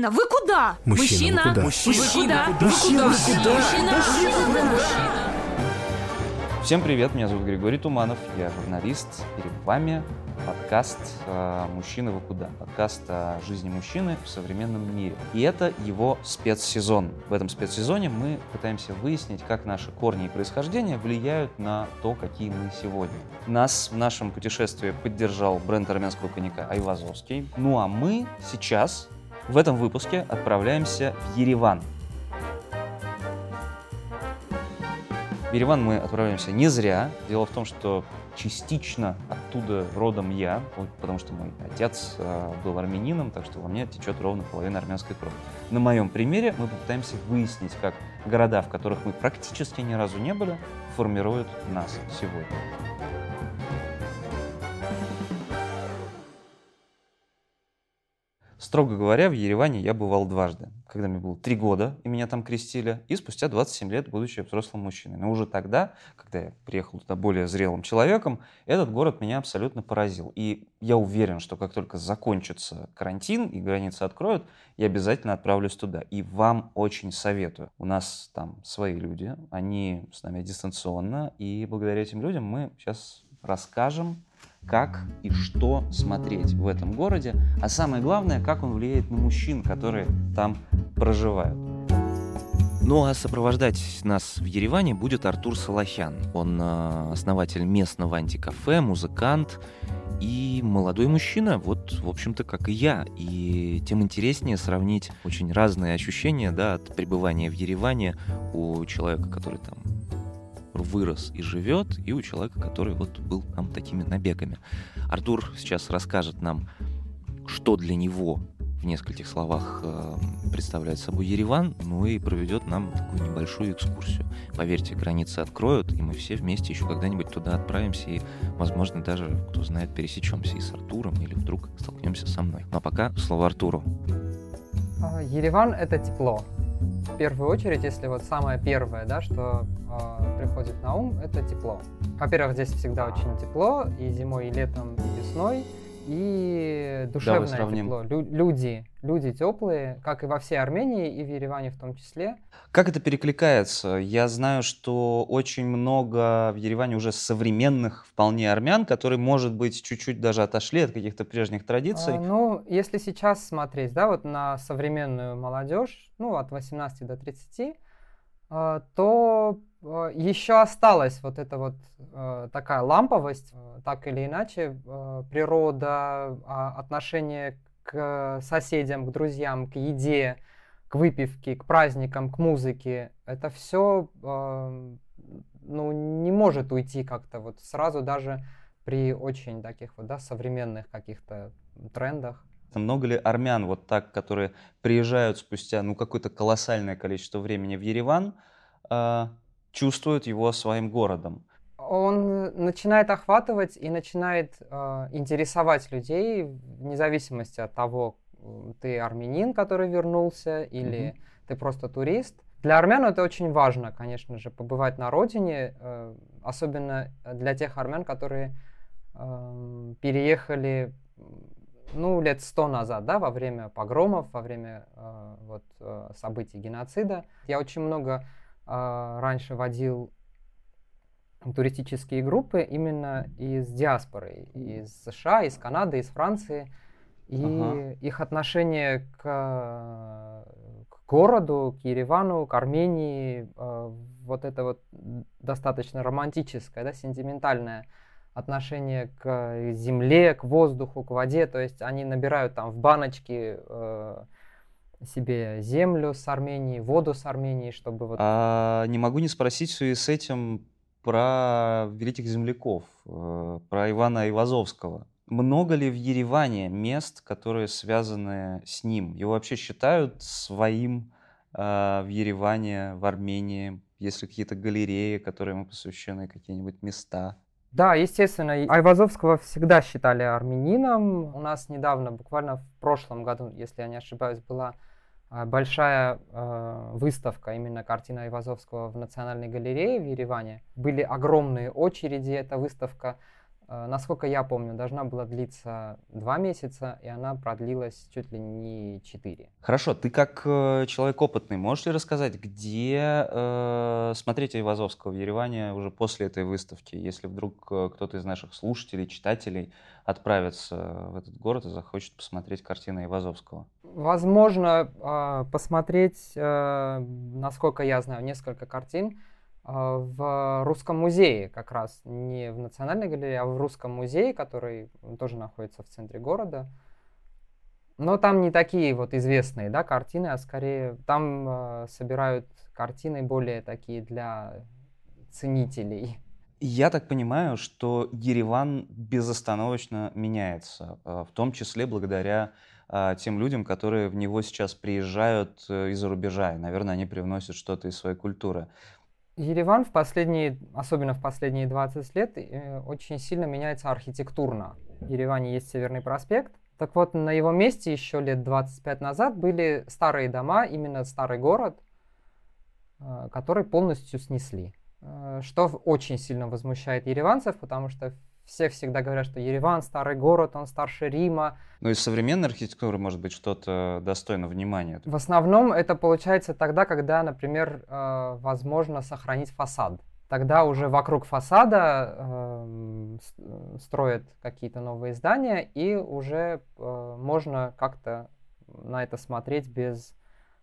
Мужчина, вы куда? Мужчина, вы куда? Мужчина, куда? Мужчина, куда? Мужчина? Всем привет, меня зовут Григорий Туманов, я журналист. Перед вами подкаст э, «Мужчины вы куда?» Подкаст о жизни мужчины в современном мире. И это его спецсезон. В этом спецсезоне мы пытаемся выяснить, как наши корни и происхождение влияют на то, какие мы сегодня. Нас в нашем путешествии поддержал бренд армянского коньяка Айвазовский. Ну а мы сейчас в этом выпуске отправляемся в Ереван. В Ереван мы отправляемся не зря. Дело в том, что частично оттуда родом я, потому что мой отец э, был армянином, так что во мне течет ровно половина армянской крови. На моем примере мы попытаемся выяснить, как города, в которых мы практически ни разу не были, формируют нас сегодня. Строго говоря, в Ереване я бывал дважды. Когда мне было три года, и меня там крестили, и спустя 27 лет, будучи взрослым мужчиной. Но уже тогда, когда я приехал туда более зрелым человеком, этот город меня абсолютно поразил. И я уверен, что как только закончится карантин и границы откроют, я обязательно отправлюсь туда. И вам очень советую. У нас там свои люди, они с нами дистанционно, и благодаря этим людям мы сейчас расскажем, как и что смотреть в этом городе, а самое главное, как он влияет на мужчин, которые там проживают. Ну а сопровождать нас в Ереване будет Артур Салахян. Он э, основатель местного антикафе, музыкант и молодой мужчина, вот, в общем-то, как и я. И тем интереснее сравнить очень разные ощущения да, от пребывания в Ереване у человека, который там вырос и живет, и у человека, который вот был там такими набегами. Артур сейчас расскажет нам, что для него в нескольких словах э, представляет собой Ереван, ну и проведет нам такую небольшую экскурсию. Поверьте, границы откроют, и мы все вместе еще когда-нибудь туда отправимся, и, возможно, даже, кто знает, пересечемся и с Артуром, или вдруг столкнемся со мной. Ну а пока слово Артуру. А, Ереван — это тепло. В первую очередь, если вот самое первое, да, что э, приходит на ум, это тепло. Во-первых, здесь всегда очень тепло, и зимой, и летом, и весной, и душевное сравним. тепло. Лю- люди, люди теплые, как и во всей Армении, и в Ереване в том числе. Как это перекликается? Я знаю, что очень много в Ереване уже современных вполне армян, которые, может быть, чуть-чуть даже отошли от каких-то прежних традиций. А, ну, если сейчас смотреть, да, вот на современную молодежь, ну, от 18 до 30, а, то а, еще осталась вот эта вот а, такая ламповость, а, так или иначе, а, природа, а, отношение к соседям, к друзьям, к еде, к выпивке, к праздникам, к музыке. Это все, ну, не может уйти как-то вот сразу даже при очень таких вот, да, современных каких-то трендах. Много ли армян вот так, которые приезжают спустя ну, какое-то колоссальное количество времени в Ереван, э, чувствуют его своим городом? Он начинает охватывать и начинает э, интересовать людей вне зависимости от того, ты армянин, который вернулся, или Мгм. ты просто турист. Для армян это очень важно, конечно же, побывать на родине, э, особенно для тех армян, которые эм, переехали ну, лет сто назад, да, во время погромов, во время э, вот, э, событий геноцида. Я очень много э, раньше водил туристические группы именно из диаспоры, из США, из Канады, из Франции. И Ага. их отношение к, к городу, к Еревану, к Армении, э, вот это вот достаточно романтическое, да, сентиментальное отношение к земле, к воздуху, к воде. То есть они набирают там в баночки э, себе землю с Армении, воду с Армении, чтобы вот А не могу не спросить в связи с этим про великих земляков, э, про Ивана Ивазовского. Много ли в Ереване мест, которые связаны с ним? Его вообще считают своим э, в Ереване, в Армении? Есть ли какие-то галереи, которые ему посвящены, какие-нибудь места? Да, естественно, Айвазовского всегда считали армянином. У нас недавно, буквально в прошлом году, если я не ошибаюсь, была а, большая э, выставка именно картины Айвазовского в Национальной галерее в Ереване. Были огромные очереди, эта выставка насколько я помню, должна была длиться два месяца, и она продлилась чуть ли не четыре. Хорошо, ты как э, человек опытный, можешь ли рассказать, где э, смотреть Айвазовского в Ереване уже после этой выставки, если вдруг э, кто-то из наших слушателей, читателей отправится в этот город и захочет посмотреть картины Айвазовского? Возможно, э, посмотреть, э, насколько я знаю, несколько картин в Русском музее как раз, не в Национальной галерее, а в Русском музее, который тоже находится в центре города. Но там не такие вот известные да, картины, а скорее там э, собирают картины более такие для ценителей. Я так понимаю, что Ереван безостановочно меняется, в том числе благодаря тем людям, которые в него сейчас приезжают э, из-за рубежа. И, наверное, они привносят что-то из своей культуры. Ереван в последние, особенно в последние 20 лет, э, очень сильно меняется архитектурно. В Ереване есть Северный проспект. Так вот, на его месте еще лет 25 назад были старые дома, именно старый город, э, который полностью снесли. Э, что очень сильно возмущает ереванцев, потому что все всегда говорят, что Ереван старый город, он старше Рима. Ну, из современной архитектуры может быть что-то достойно внимания. В основном это получается тогда, когда, например, э, возможно сохранить фасад. Тогда уже вокруг фасада э, строят какие-то новые здания, и уже э, можно как-то на это смотреть без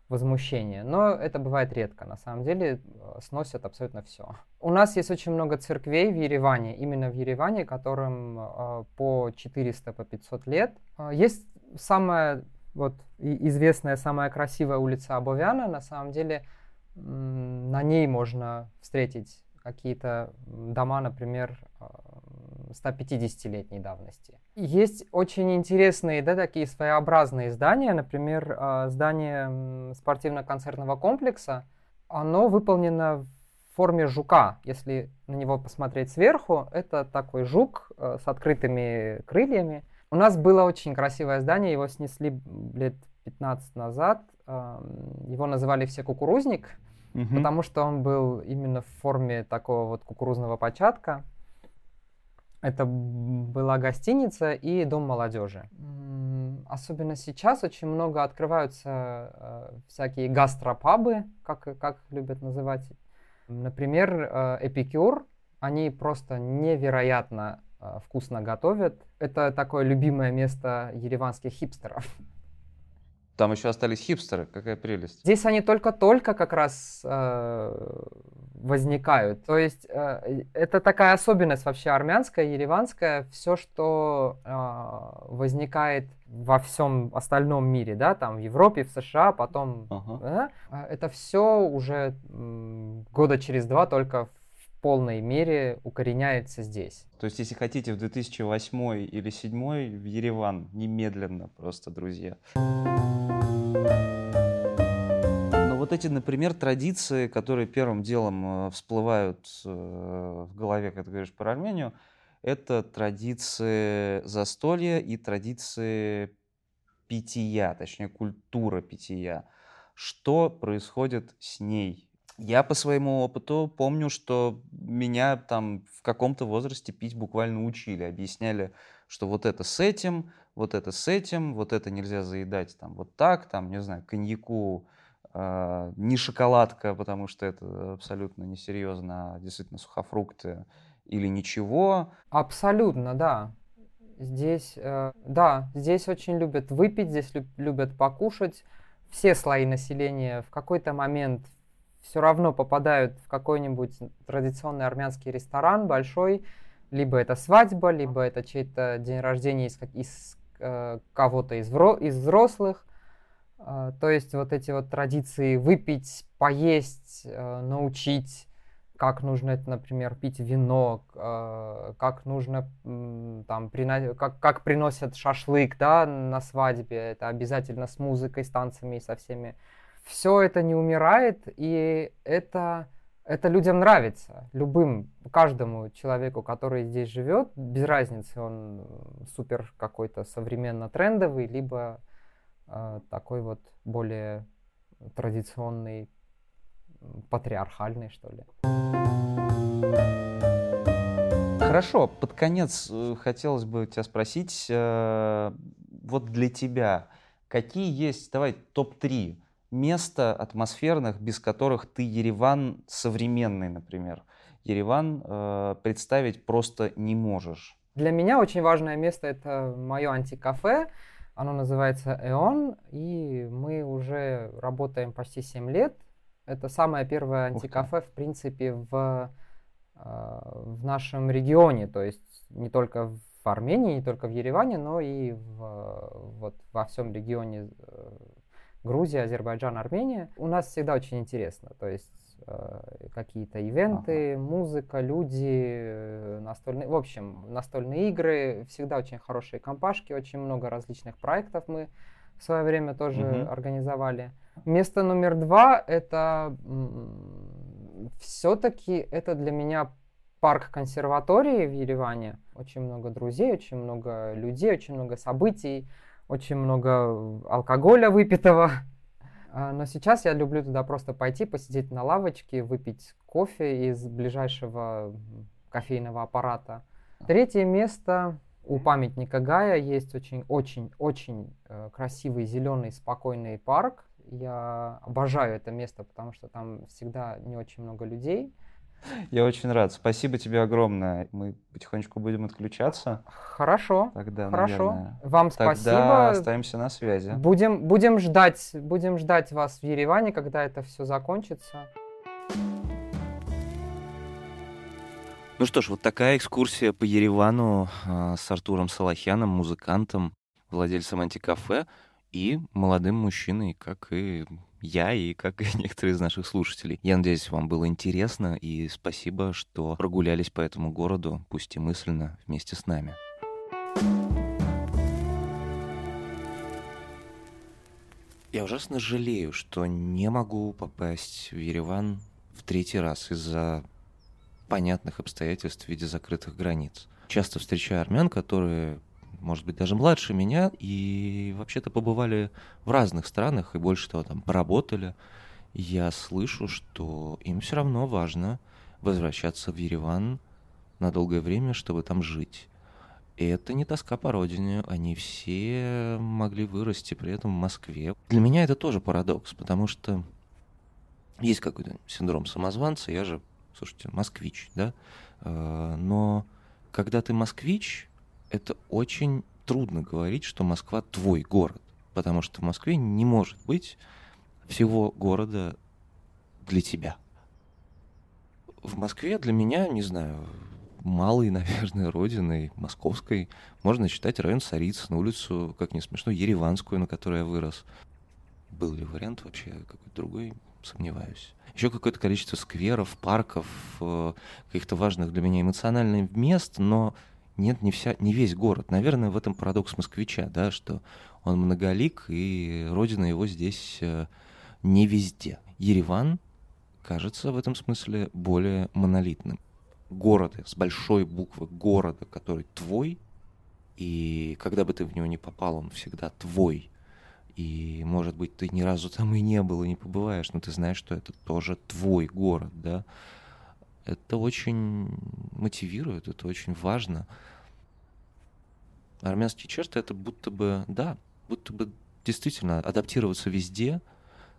возмущение. Но это бывает редко. На самом деле э, сносят абсолютно все. У нас есть очень много церквей в Ереване, именно в Ереване, которым э, по 400, по 500 лет. Э, есть самая вот известная, самая красивая улица Абовяна. На самом деле на ней можно встретить какие-то дома, например, 150-летней давности. Есть очень интересные, да, такие своеобразные здания, например, а, здание спортивно-концертного комплекса, оно выполнено форме жука. Если на него посмотреть сверху, это такой жук э, с открытыми крыльями. У нас было очень красивое здание, его снесли лет 15 назад. Его называли все кукурузник, угу. потому что он был именно в форме такого вот кукурузного початка. Это была гостиница и дом молодежи. Особенно сейчас очень много открываются э, всякие гастропабы, как, как любят называть. Например, э, Эпикюр. Они просто невероятно э, вкусно готовят. Это такое любимое место ереванских хипстеров. Там еще остались хипстеры, какая прелесть. Здесь они только-только как раз э, возникают. То есть э, это такая особенность вообще армянская, ереванская. Все, что э, возникает во всем остальном мире, да, там в Европе, в США, потом, ага. э, это все уже э, года через два только в полной мере укореняется здесь. То есть, если хотите, в 2008 или 2007 в Ереван немедленно просто, друзья. Но вот эти, например, традиции, которые первым делом э, всплывают э, в голове, когда ты говоришь про Армению, это традиции застолья и традиции питья, точнее, культура питья. Что происходит с ней я по своему опыту помню, что меня там в каком-то возрасте пить буквально учили, объясняли, что вот это с этим, вот это с этим, вот это нельзя заедать там вот так, там, не знаю, коньяку э, не шоколадка, потому что это абсолютно несерьезно, а действительно сухофрукты или ничего. Абсолютно, да. Здесь, э, да, здесь очень любят выпить, здесь любят покушать. Все слои населения в какой-то момент все равно попадают в какой-нибудь традиционный армянский ресторан большой, либо это свадьба, либо это чей-то день рождения из, из э, кого-то из, из взрослых. Э, то есть вот эти вот традиции выпить, поесть, э, научить, как нужно например, пить вино, э, как нужно там прино... как, как приносят шашлык, да, на свадьбе, это обязательно с музыкой, с танцами и со всеми все это не умирает, и это, это людям нравится. Любым, каждому человеку, который здесь живет, без разницы, он супер какой-то современно трендовый, либо э, такой вот более традиционный, патриархальный, что ли. Хорошо, под конец э, хотелось бы тебя спросить, э, вот для тебя какие есть, давай, топ-3 места атмосферных, без которых ты Ереван современный, например, Ереван э, представить просто не можешь? Для меня очень важное место это мое антикафе. Оно называется «Эон», и мы уже работаем почти 7 лет. Это самое первое антикафе, в принципе, в, э, в нашем регионе. То есть не только в Армении, не только в Ереване, но и в, вот, во всем регионе э, Грузия, Азербайджан, Армения. У нас всегда очень интересно. То есть э, какие-то ивенты, ага. музыка, люди, э, настольные, в общем, настольные игры, всегда очень хорошие компашки, очень много различных проектов мы в свое время тоже угу. организовали. Место номер два это все-таки это для меня парк консерватории в Ереване. Очень много друзей, очень много людей, очень много событий, очень много алкоголя выпитого. А, но сейчас я люблю туда просто пойти, посидеть на лавочке, выпить кофе из ближайшего кофейного аппарата. Третье место у памятника Гая есть очень-очень-очень э, красивый зеленый спокойный парк. Я обожаю это место, потому что там всегда не очень много людей. Я очень рад. Спасибо тебе огромное. Мы потихонечку будем отключаться. Хорошо. Тогда, хорошо. Наверное. Вам Тогда спасибо. остаемся на связи. Будем, будем ждать, будем ждать вас в Ереване, когда это все закончится. Ну что ж, вот такая экскурсия по Еревану э, с Артуром Салахяном, музыкантом, владельцем антикафе и молодым мужчиной, как и я и как и некоторые из наших слушателей. Я надеюсь, вам было интересно, и спасибо, что прогулялись по этому городу, пусть и мысленно, вместе с нами. Я ужасно жалею, что не могу попасть в Ереван в третий раз из-за понятных обстоятельств в виде закрытых границ. Часто встречаю армян, которые может быть, даже младше меня, и вообще-то побывали в разных странах, и больше того, там, поработали. Я слышу, что им все равно важно возвращаться в Ереван на долгое время, чтобы там жить. И это не тоска по родине, они все могли вырасти при этом в Москве. Для меня это тоже парадокс, потому что есть какой-то синдром самозванца, я же, слушайте, москвич, да, э, но когда ты москвич, это очень трудно говорить, что Москва твой город, потому что в Москве не может быть всего города для тебя. В Москве для меня, не знаю, малой, наверное, родиной московской можно считать район Царицын, улицу, как не смешно, Ереванскую, на которой я вырос. Был ли вариант вообще какой-то другой? Сомневаюсь. Еще какое-то количество скверов, парков, э, каких-то важных для меня эмоциональных мест, но нет не, вся, не весь город. Наверное, в этом парадокс москвича, да, что он многолик, и родина его здесь э, не везде. Ереван кажется в этом смысле более монолитным. Города, с большой буквы города, который твой, и когда бы ты в него не попал, он всегда твой. И, может быть, ты ни разу там и не был, и не побываешь, но ты знаешь, что это тоже твой город, да это очень мотивирует, это очень важно. Армянские черты это будто бы, да, будто бы действительно адаптироваться везде,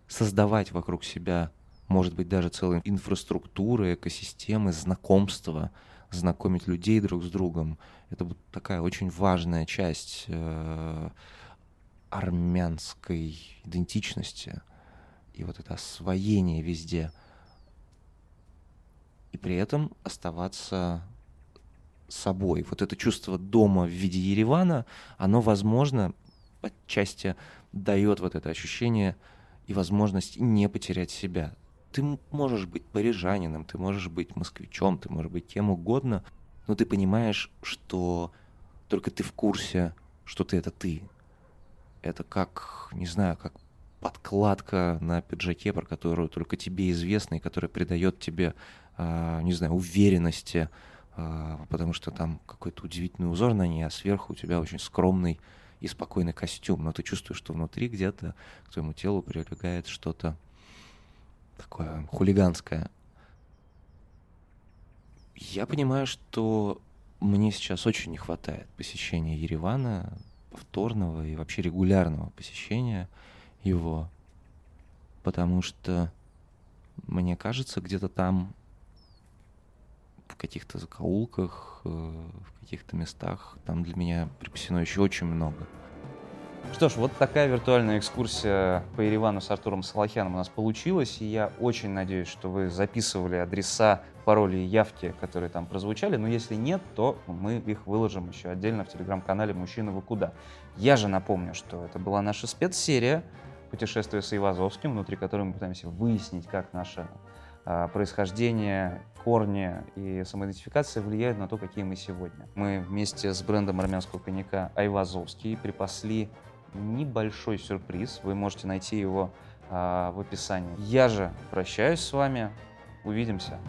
создавать вокруг себя, может быть, даже целые инфраструктуры, экосистемы, знакомства, знакомить людей друг с другом. Это такая очень важная часть э, армянской идентичности и вот это освоение везде – и при этом оставаться собой. Вот это чувство дома в виде Еревана, оно, возможно, отчасти дает вот это ощущение и возможность не потерять себя. Ты можешь быть парижанином, ты можешь быть москвичом, ты можешь быть кем угодно, но ты понимаешь, что только ты в курсе, что ты это ты. Это как, не знаю, как подкладка на пиджаке, про которую только тебе известно и которая придает тебе а, не знаю, уверенности, а, потому что там какой-то удивительный узор на ней, а сверху у тебя очень скромный и спокойный костюм, но ты чувствуешь, что внутри где-то к твоему телу прилегает что-то такое хулиганское. Я понимаю, что Мне сейчас очень не хватает посещения Еревана, повторного и вообще регулярного посещения его, потому что мне кажется, где-то там в каких-то закоулках, э, в каких-то местах, там для меня припасено еще очень много. Что ж, вот такая виртуальная экскурсия по Еревану с Артуром Салахяном у нас получилась, и я очень надеюсь, что вы записывали адреса, пароли и явки, которые там прозвучали, но если нет, то мы их выложим еще отдельно в телеграм-канале «Мужчина, вы куда?». Я же напомню, что это была наша спецсерия «Путешествие с Ивазовским», внутри которой мы пытаемся выяснить, как наше а, происхождение, корни и самоидентификация влияют на то, какие мы сегодня. Мы вместе с брендом армянского коньяка Айвазовский припасли небольшой сюрприз. Вы можете найти его а, в описании. Я же прощаюсь с вами. Увидимся.